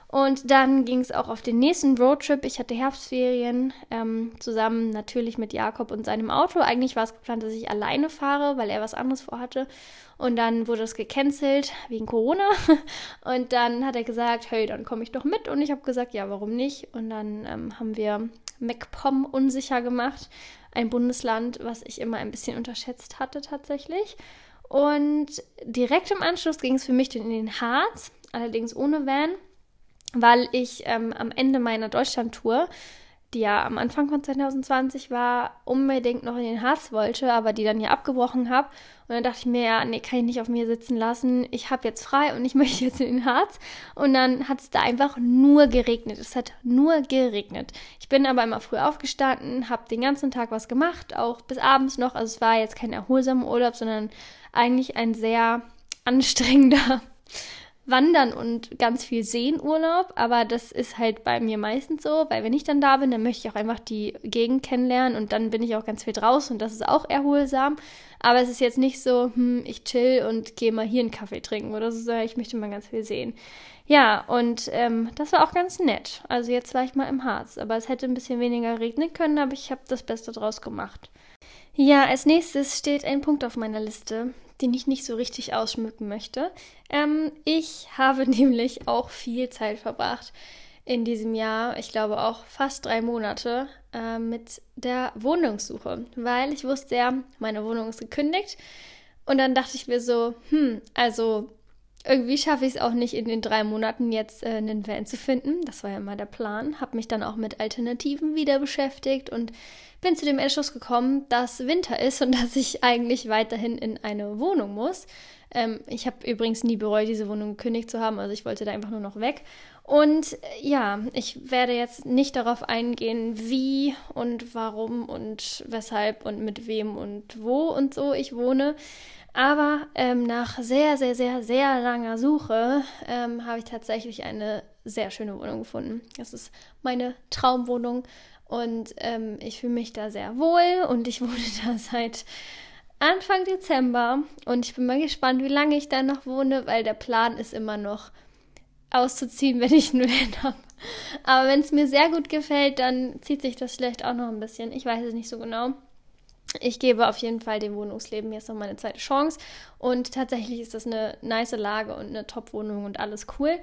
Und dann ging es auch auf den nächsten Roadtrip. Ich hatte Herbstferien ähm, zusammen natürlich mit Jakob und seinem Auto. Eigentlich war es geplant, dass ich alleine fahre, weil er was anderes vorhatte. Und dann wurde es gecancelt wegen Corona. Und dann hat er gesagt, hey, dann komme ich doch mit. Und ich habe gesagt, ja, warum nicht? Und dann ähm, haben wir MacPom unsicher gemacht. Ein Bundesland, was ich immer ein bisschen unterschätzt hatte tatsächlich. Und direkt im Anschluss ging es für mich in den Harz, allerdings ohne Van, weil ich ähm, am Ende meiner Deutschland-Tour die ja am Anfang von 2020 war, unbedingt noch in den Harz wollte, aber die dann ja abgebrochen habe. Und dann dachte ich mir, ja, nee, kann ich nicht auf mir sitzen lassen. Ich habe jetzt frei und ich möchte jetzt in den Harz. Und dann hat es da einfach nur geregnet. Es hat nur geregnet. Ich bin aber immer früh aufgestanden, habe den ganzen Tag was gemacht, auch bis abends noch. Also es war jetzt kein erholsamer Urlaub, sondern eigentlich ein sehr anstrengender Wandern und ganz viel Seenurlaub, aber das ist halt bei mir meistens so, weil wenn ich dann da bin, dann möchte ich auch einfach die Gegend kennenlernen und dann bin ich auch ganz viel draußen und das ist auch erholsam. Aber es ist jetzt nicht so, hm, ich chill und gehe mal hier einen Kaffee trinken oder so, sondern ich möchte mal ganz viel sehen. Ja, und ähm, das war auch ganz nett. Also jetzt war ich mal im Harz, aber es hätte ein bisschen weniger regnen können, aber ich habe das Beste draus gemacht. Ja, als nächstes steht ein Punkt auf meiner Liste den ich nicht so richtig ausschmücken möchte. Ähm, ich habe nämlich auch viel Zeit verbracht in diesem Jahr, ich glaube auch fast drei Monate, äh, mit der Wohnungssuche, weil ich wusste ja, meine Wohnung ist gekündigt. Und dann dachte ich mir so, hm, also irgendwie schaffe ich es auch nicht in den drei Monaten jetzt äh, einen Van zu finden. Das war ja mal der Plan. Habe mich dann auch mit Alternativen wieder beschäftigt und bin zu dem Entschluss gekommen, dass Winter ist und dass ich eigentlich weiterhin in eine Wohnung muss. Ähm, ich habe übrigens nie bereut, diese Wohnung gekündigt zu haben, also ich wollte da einfach nur noch weg. Und äh, ja, ich werde jetzt nicht darauf eingehen, wie und warum und weshalb und mit wem und wo und so ich wohne. Aber ähm, nach sehr, sehr, sehr, sehr langer Suche ähm, habe ich tatsächlich eine sehr schöne Wohnung gefunden. Das ist meine Traumwohnung und ähm, ich fühle mich da sehr wohl und ich wohne da seit Anfang Dezember und ich bin mal gespannt, wie lange ich da noch wohne, weil der Plan ist immer noch auszuziehen, wenn ich einen Van habe. Aber wenn es mir sehr gut gefällt, dann zieht sich das vielleicht auch noch ein bisschen. Ich weiß es nicht so genau. Ich gebe auf jeden Fall dem Wohnungsleben jetzt noch mal eine zweite Chance. Und tatsächlich ist das eine nice Lage und eine Top-Wohnung und alles cool.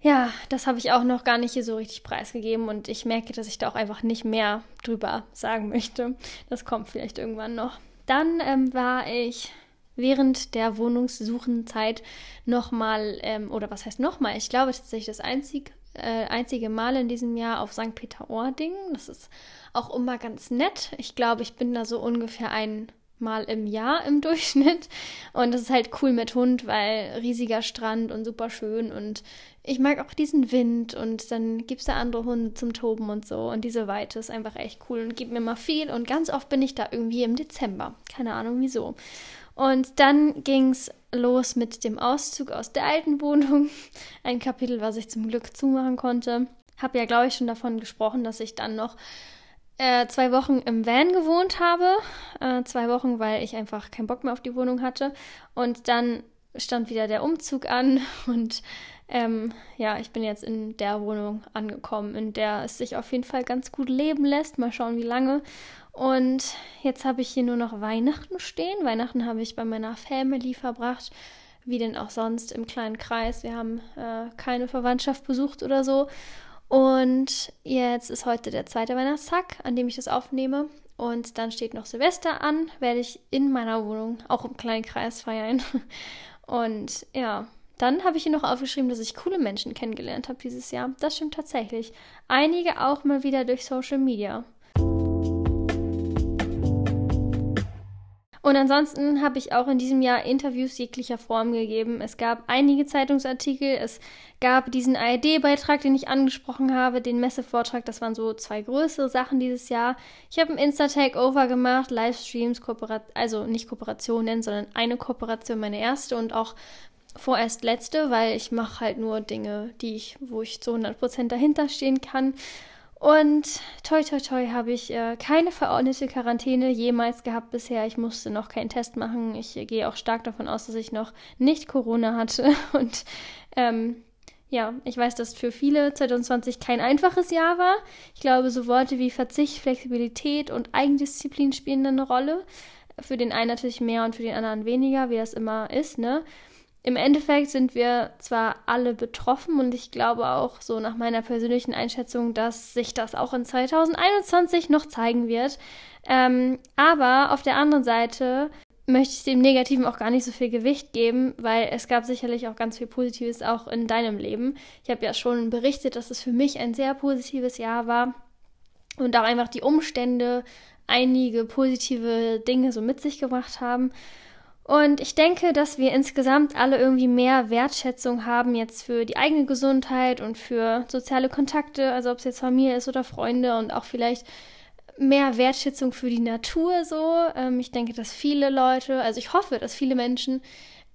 Ja, das habe ich auch noch gar nicht hier so richtig preisgegeben und ich merke, dass ich da auch einfach nicht mehr drüber sagen möchte. Das kommt vielleicht irgendwann noch. Dann ähm, war ich während der Wohnungssuchenzeit nochmal, ähm, oder was heißt nochmal? Ich glaube tatsächlich das einzig, äh, einzige Mal in diesem Jahr auf St. Peter-Ording. Das ist auch immer ganz nett. Ich glaube, ich bin da so ungefähr ein Mal im Jahr im Durchschnitt. Und das ist halt cool mit Hund, weil riesiger Strand und super schön. Und ich mag auch diesen Wind und dann gibt es da andere Hunde zum Toben und so. Und diese Weite ist einfach echt cool und gibt mir mal viel. Und ganz oft bin ich da irgendwie im Dezember. Keine Ahnung wieso. Und dann ging es los mit dem Auszug aus der alten Wohnung. Ein Kapitel, was ich zum Glück zumachen konnte. Habe ja, glaube ich, schon davon gesprochen, dass ich dann noch äh, zwei Wochen im Van gewohnt habe. Äh, zwei Wochen, weil ich einfach keinen Bock mehr auf die Wohnung hatte. Und dann stand wieder der Umzug an und ähm, ja, ich bin jetzt in der Wohnung angekommen, in der es sich auf jeden Fall ganz gut leben lässt. Mal schauen, wie lange. Und jetzt habe ich hier nur noch Weihnachten stehen. Weihnachten habe ich bei meiner Family verbracht, wie denn auch sonst im kleinen Kreis. Wir haben äh, keine Verwandtschaft besucht oder so. Und jetzt ist heute der zweite Weihnachtstag, an dem ich das aufnehme. Und dann steht noch Silvester an, werde ich in meiner Wohnung auch im kleinen Kreis feiern. Und ja, dann habe ich hier noch aufgeschrieben, dass ich coole Menschen kennengelernt habe dieses Jahr. Das stimmt tatsächlich. Einige auch mal wieder durch Social Media. Und ansonsten habe ich auch in diesem Jahr Interviews jeglicher Form gegeben. Es gab einige Zeitungsartikel, es gab diesen ARD-Beitrag, den ich angesprochen habe, den Messevortrag, das waren so zwei größere Sachen dieses Jahr. Ich habe ein Insta-Takeover gemacht, Livestreams, Kooperat also nicht Kooperationen, sondern eine Kooperation, meine erste und auch vorerst letzte, weil ich mache halt nur Dinge, die ich, wo ich zu 100% dahinter stehen kann. Und toi toi toi habe ich äh, keine verordnete Quarantäne jemals gehabt bisher. Ich musste noch keinen Test machen. Ich äh, gehe auch stark davon aus, dass ich noch nicht Corona hatte. Und ähm, ja, ich weiß, dass für viele 2020 kein einfaches Jahr war. Ich glaube, so Worte wie Verzicht, Flexibilität und Eigendisziplin spielen eine Rolle. Für den einen natürlich mehr und für den anderen weniger, wie das immer ist, ne? Im Endeffekt sind wir zwar alle betroffen und ich glaube auch so nach meiner persönlichen Einschätzung, dass sich das auch in 2021 noch zeigen wird. Ähm, aber auf der anderen Seite möchte ich dem Negativen auch gar nicht so viel Gewicht geben, weil es gab sicherlich auch ganz viel Positives auch in deinem Leben. Ich habe ja schon berichtet, dass es für mich ein sehr positives Jahr war und auch einfach die Umstände einige positive Dinge so mit sich gebracht haben. Und ich denke, dass wir insgesamt alle irgendwie mehr Wertschätzung haben jetzt für die eigene Gesundheit und für soziale Kontakte, also ob es jetzt Familie ist oder Freunde und auch vielleicht mehr Wertschätzung für die Natur so. Ähm, ich denke, dass viele Leute, also ich hoffe, dass viele Menschen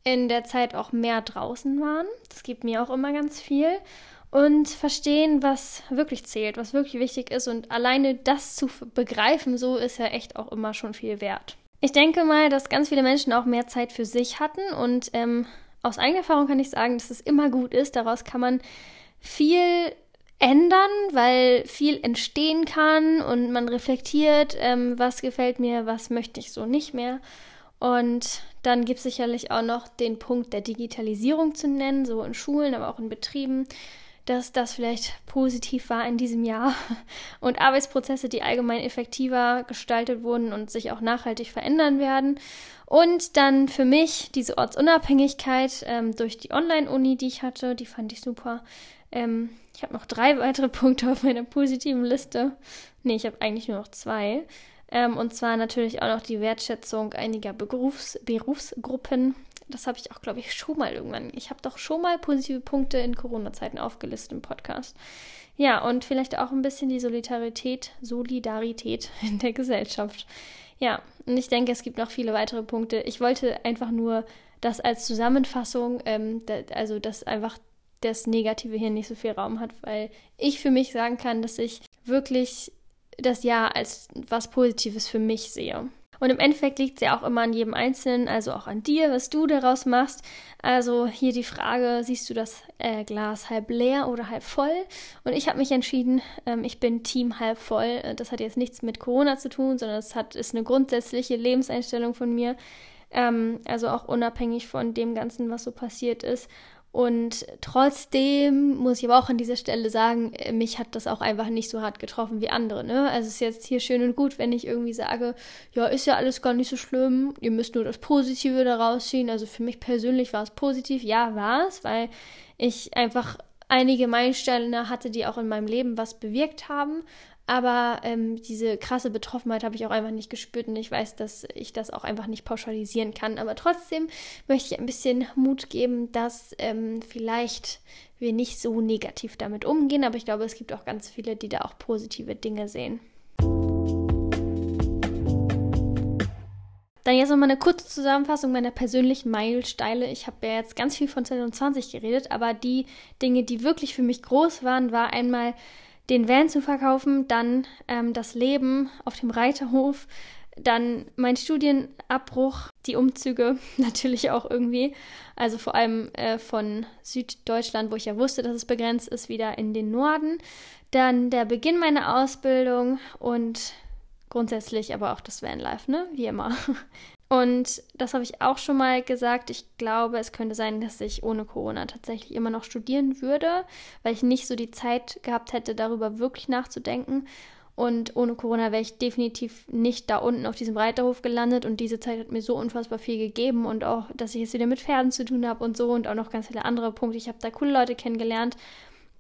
in der Zeit auch mehr draußen waren. Das gibt mir auch immer ganz viel. Und verstehen, was wirklich zählt, was wirklich wichtig ist. Und alleine das zu begreifen, so ist ja echt auch immer schon viel wert. Ich denke mal, dass ganz viele Menschen auch mehr Zeit für sich hatten und ähm, aus eigener Erfahrung kann ich sagen, dass es immer gut ist. Daraus kann man viel ändern, weil viel entstehen kann und man reflektiert, ähm, was gefällt mir, was möchte ich so nicht mehr. Und dann gibt es sicherlich auch noch den Punkt der Digitalisierung zu nennen, so in Schulen, aber auch in Betrieben dass das vielleicht positiv war in diesem Jahr und Arbeitsprozesse, die allgemein effektiver gestaltet wurden und sich auch nachhaltig verändern werden. Und dann für mich diese Ortsunabhängigkeit ähm, durch die Online-Uni, die ich hatte, die fand ich super. Ähm, ich habe noch drei weitere Punkte auf meiner positiven Liste. Nee, ich habe eigentlich nur noch zwei. Ähm, und zwar natürlich auch noch die Wertschätzung einiger Berufs Berufsgruppen, das habe ich auch, glaube ich, schon mal irgendwann. Ich habe doch schon mal positive Punkte in Corona-Zeiten aufgelistet im Podcast. Ja, und vielleicht auch ein bisschen die Solidarität, Solidarität in der Gesellschaft. Ja, und ich denke, es gibt noch viele weitere Punkte. Ich wollte einfach nur das als Zusammenfassung, ähm, da, also dass einfach das Negative hier nicht so viel Raum hat, weil ich für mich sagen kann, dass ich wirklich das Jahr als was Positives für mich sehe. Und im Endeffekt liegt es ja auch immer an jedem Einzelnen, also auch an dir, was du daraus machst. Also hier die Frage, siehst du das äh, Glas halb leer oder halb voll? Und ich habe mich entschieden, ähm, ich bin Team halb voll. Äh, das hat jetzt nichts mit Corona zu tun, sondern es ist eine grundsätzliche Lebenseinstellung von mir. Ähm, also auch unabhängig von dem Ganzen, was so passiert ist. Und trotzdem muss ich aber auch an dieser Stelle sagen, äh, mich hat das auch einfach nicht so hart getroffen wie andere. Ne? Also es ist jetzt hier schön und gut, wenn ich irgendwie sage, ja, ist ja alles gar nicht so schlimm, ihr müsst nur das Positive daraus ziehen. Also für mich persönlich war es positiv, ja, war es, weil ich einfach einige Meilensteine hatte, die auch in meinem Leben was bewirkt haben. Aber ähm, diese krasse Betroffenheit habe ich auch einfach nicht gespürt und ich weiß, dass ich das auch einfach nicht pauschalisieren kann. Aber trotzdem möchte ich ein bisschen Mut geben, dass ähm, vielleicht wir nicht so negativ damit umgehen. Aber ich glaube, es gibt auch ganz viele, die da auch positive Dinge sehen. Dann jetzt nochmal eine kurze Zusammenfassung meiner persönlichen Meilensteine. Ich habe ja jetzt ganz viel von 2020 geredet, aber die Dinge, die wirklich für mich groß waren, war einmal den Van zu verkaufen, dann ähm, das Leben auf dem Reiterhof, dann mein Studienabbruch, die Umzüge natürlich auch irgendwie, also vor allem äh, von Süddeutschland, wo ich ja wusste, dass es begrenzt ist, wieder in den Norden, dann der Beginn meiner Ausbildung und grundsätzlich aber auch das Vanlife, ne, wie immer. Und das habe ich auch schon mal gesagt. Ich glaube, es könnte sein, dass ich ohne Corona tatsächlich immer noch studieren würde, weil ich nicht so die Zeit gehabt hätte, darüber wirklich nachzudenken. Und ohne Corona wäre ich definitiv nicht da unten auf diesem Reiterhof gelandet. Und diese Zeit hat mir so unfassbar viel gegeben. Und auch, dass ich jetzt wieder mit Pferden zu tun habe und so. Und auch noch ganz viele andere Punkte. Ich habe da coole Leute kennengelernt.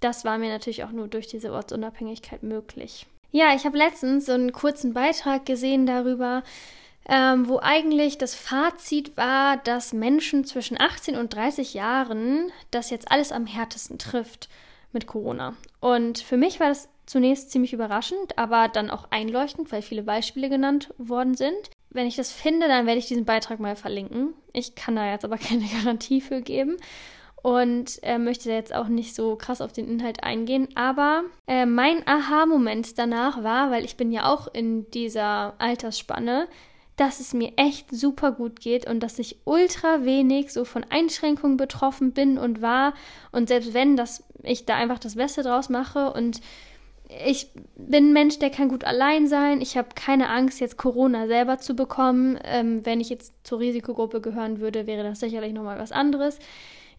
Das war mir natürlich auch nur durch diese Ortsunabhängigkeit möglich. Ja, ich habe letztens so einen kurzen Beitrag gesehen darüber, ähm, wo eigentlich das Fazit war, dass Menschen zwischen 18 und 30 Jahren das jetzt alles am härtesten trifft mit Corona. Und für mich war das zunächst ziemlich überraschend, aber dann auch einleuchtend, weil viele Beispiele genannt worden sind. Wenn ich das finde, dann werde ich diesen Beitrag mal verlinken. Ich kann da jetzt aber keine Garantie für geben und äh, möchte da jetzt auch nicht so krass auf den Inhalt eingehen. Aber äh, mein Aha-Moment danach war, weil ich bin ja auch in dieser Altersspanne, dass es mir echt super gut geht und dass ich ultra wenig so von Einschränkungen betroffen bin und war. Und selbst wenn, dass ich da einfach das Beste draus mache und ich bin ein Mensch, der kann gut allein sein. Ich habe keine Angst, jetzt Corona selber zu bekommen. Ähm, wenn ich jetzt zur Risikogruppe gehören würde, wäre das sicherlich nochmal was anderes.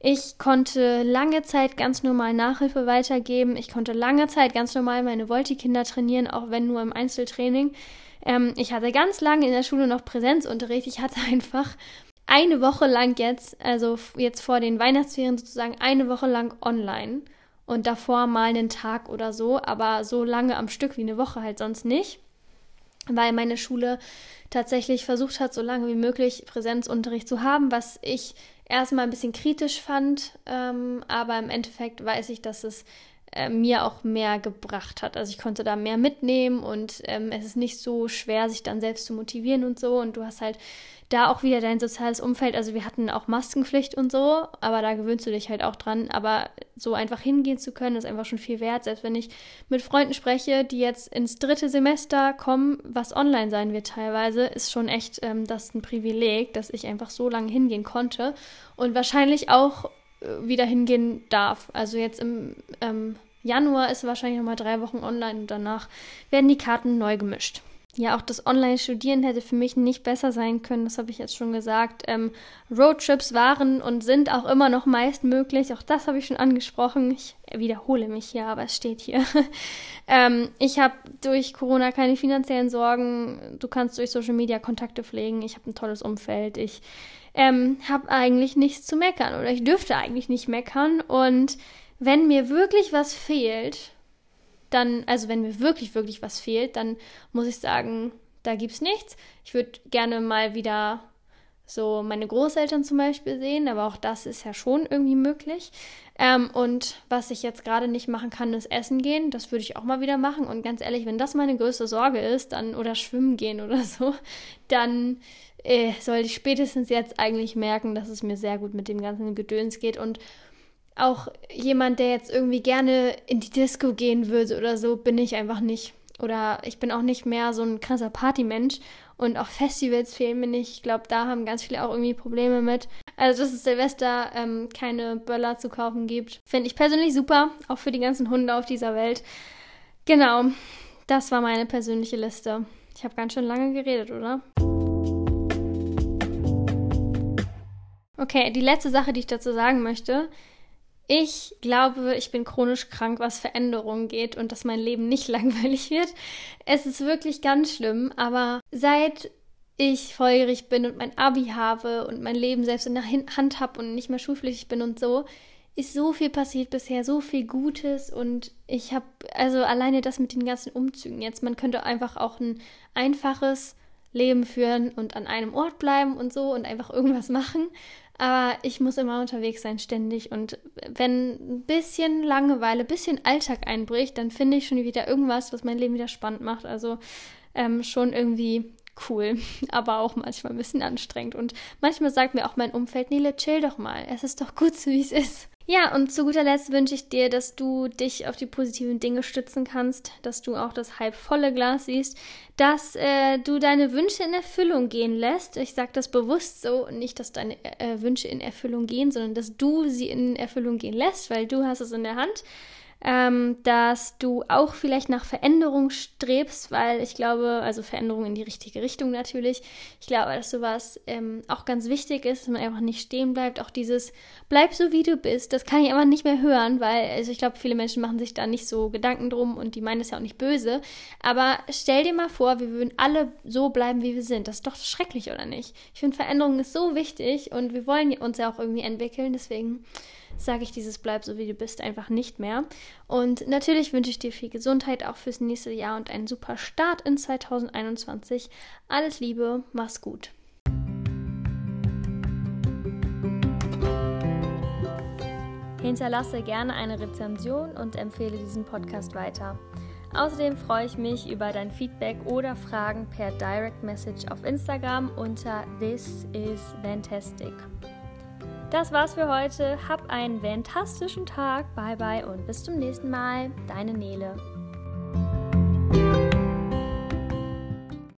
Ich konnte lange Zeit ganz normal Nachhilfe weitergeben. Ich konnte lange Zeit ganz normal meine Volti-Kinder trainieren, auch wenn nur im Einzeltraining. Ähm, ich hatte ganz lange in der Schule noch Präsenzunterricht. Ich hatte einfach eine Woche lang jetzt, also jetzt vor den Weihnachtsferien sozusagen, eine Woche lang online und davor mal einen Tag oder so, aber so lange am Stück wie eine Woche halt sonst nicht, weil meine Schule tatsächlich versucht hat, so lange wie möglich Präsenzunterricht zu haben, was ich erstmal ein bisschen kritisch fand, ähm, aber im Endeffekt weiß ich, dass es äh, mir auch mehr gebracht hat. Also ich konnte da mehr mitnehmen und ähm, es ist nicht so schwer, sich dann selbst zu motivieren und so. Und du hast halt da auch wieder dein soziales Umfeld. Also wir hatten auch Maskenpflicht und so, aber da gewöhnst du dich halt auch dran. Aber so einfach hingehen zu können, ist einfach schon viel wert. Selbst wenn ich mit Freunden spreche, die jetzt ins dritte Semester kommen, was online sein wird teilweise, ist schon echt ähm, das ein Privileg, dass ich einfach so lange hingehen konnte und wahrscheinlich auch äh, wieder hingehen darf. Also jetzt im ähm, Januar ist wahrscheinlich nochmal drei Wochen online und danach werden die Karten neu gemischt ja, auch das Online-Studieren hätte für mich nicht besser sein können, das habe ich jetzt schon gesagt. Ähm, Roadtrips waren und sind auch immer noch meist möglich, auch das habe ich schon angesprochen. Ich wiederhole mich hier, aber es steht hier. ähm, ich habe durch Corona keine finanziellen Sorgen, du kannst durch Social Media Kontakte pflegen, ich habe ein tolles Umfeld, ich ähm, habe eigentlich nichts zu meckern oder ich dürfte eigentlich nicht meckern und wenn mir wirklich was fehlt, dann, also wenn mir wirklich, wirklich was fehlt, dann muss ich sagen, da gibt es nichts. Ich würde gerne mal wieder so meine Großeltern zum Beispiel sehen, aber auch das ist ja schon irgendwie möglich. Ähm, und was ich jetzt gerade nicht machen kann, ist essen gehen. Das würde ich auch mal wieder machen. Und ganz ehrlich, wenn das meine größte Sorge ist, dann oder schwimmen gehen oder so, dann äh, sollte ich spätestens jetzt eigentlich merken, dass es mir sehr gut mit dem ganzen Gedöns geht und auch jemand, der jetzt irgendwie gerne in die Disco gehen würde oder so, bin ich einfach nicht. Oder ich bin auch nicht mehr so ein krasser Partymensch. Und auch Festivals fehlen mir nicht. Ich glaube, da haben ganz viele auch irgendwie Probleme mit. Also, dass es Silvester ähm, keine Böller zu kaufen gibt, finde ich persönlich super. Auch für die ganzen Hunde auf dieser Welt. Genau, das war meine persönliche Liste. Ich habe ganz schön lange geredet, oder? Okay, die letzte Sache, die ich dazu sagen möchte, ich glaube, ich bin chronisch krank, was Veränderungen geht und dass mein Leben nicht langweilig wird. Es ist wirklich ganz schlimm, aber seit ich volljährig bin und mein Abi habe und mein Leben selbst in der Hand habe und nicht mehr schulpflichtig bin und so, ist so viel passiert bisher, so viel Gutes und ich habe, also alleine das mit den ganzen Umzügen jetzt, man könnte einfach auch ein einfaches Leben führen und an einem Ort bleiben und so und einfach irgendwas machen. Aber ich muss immer unterwegs sein, ständig. Und wenn ein bisschen Langeweile, ein bisschen Alltag einbricht, dann finde ich schon wieder irgendwas, was mein Leben wieder spannend macht. Also ähm, schon irgendwie cool, aber auch manchmal ein bisschen anstrengend. Und manchmal sagt mir auch mein Umfeld, Nele, chill doch mal. Es ist doch gut so, wie es ist. Ja, und zu guter Letzt wünsche ich dir, dass du dich auf die positiven Dinge stützen kannst, dass du auch das halb volle Glas siehst, dass äh, du deine Wünsche in Erfüllung gehen lässt. Ich sage das bewusst so, nicht, dass deine äh, Wünsche in Erfüllung gehen, sondern dass du sie in Erfüllung gehen lässt, weil du hast es in der Hand ähm, dass du auch vielleicht nach Veränderung strebst, weil ich glaube, also Veränderung in die richtige Richtung natürlich. Ich glaube, dass sowas ähm, auch ganz wichtig ist, dass man einfach nicht stehen bleibt. Auch dieses bleib so wie du bist, das kann ich einfach nicht mehr hören, weil also ich glaube, viele Menschen machen sich da nicht so Gedanken drum und die meinen es ja auch nicht böse. Aber stell dir mal vor, wir würden alle so bleiben, wie wir sind. Das ist doch schrecklich, oder nicht? Ich finde, Veränderung ist so wichtig und wir wollen uns ja auch irgendwie entwickeln, deswegen sage ich dieses Bleib so wie du bist einfach nicht mehr. Und natürlich wünsche ich dir viel Gesundheit auch fürs nächste Jahr und einen super Start in 2021. Alles Liebe, mach's gut. Hinterlasse gerne eine Rezension und empfehle diesen Podcast weiter. Außerdem freue ich mich über dein Feedback oder Fragen per Direct Message auf Instagram unter This is Fantastic. Das war's für heute. Hab einen fantastischen Tag. Bye bye und bis zum nächsten Mal. Deine Nele.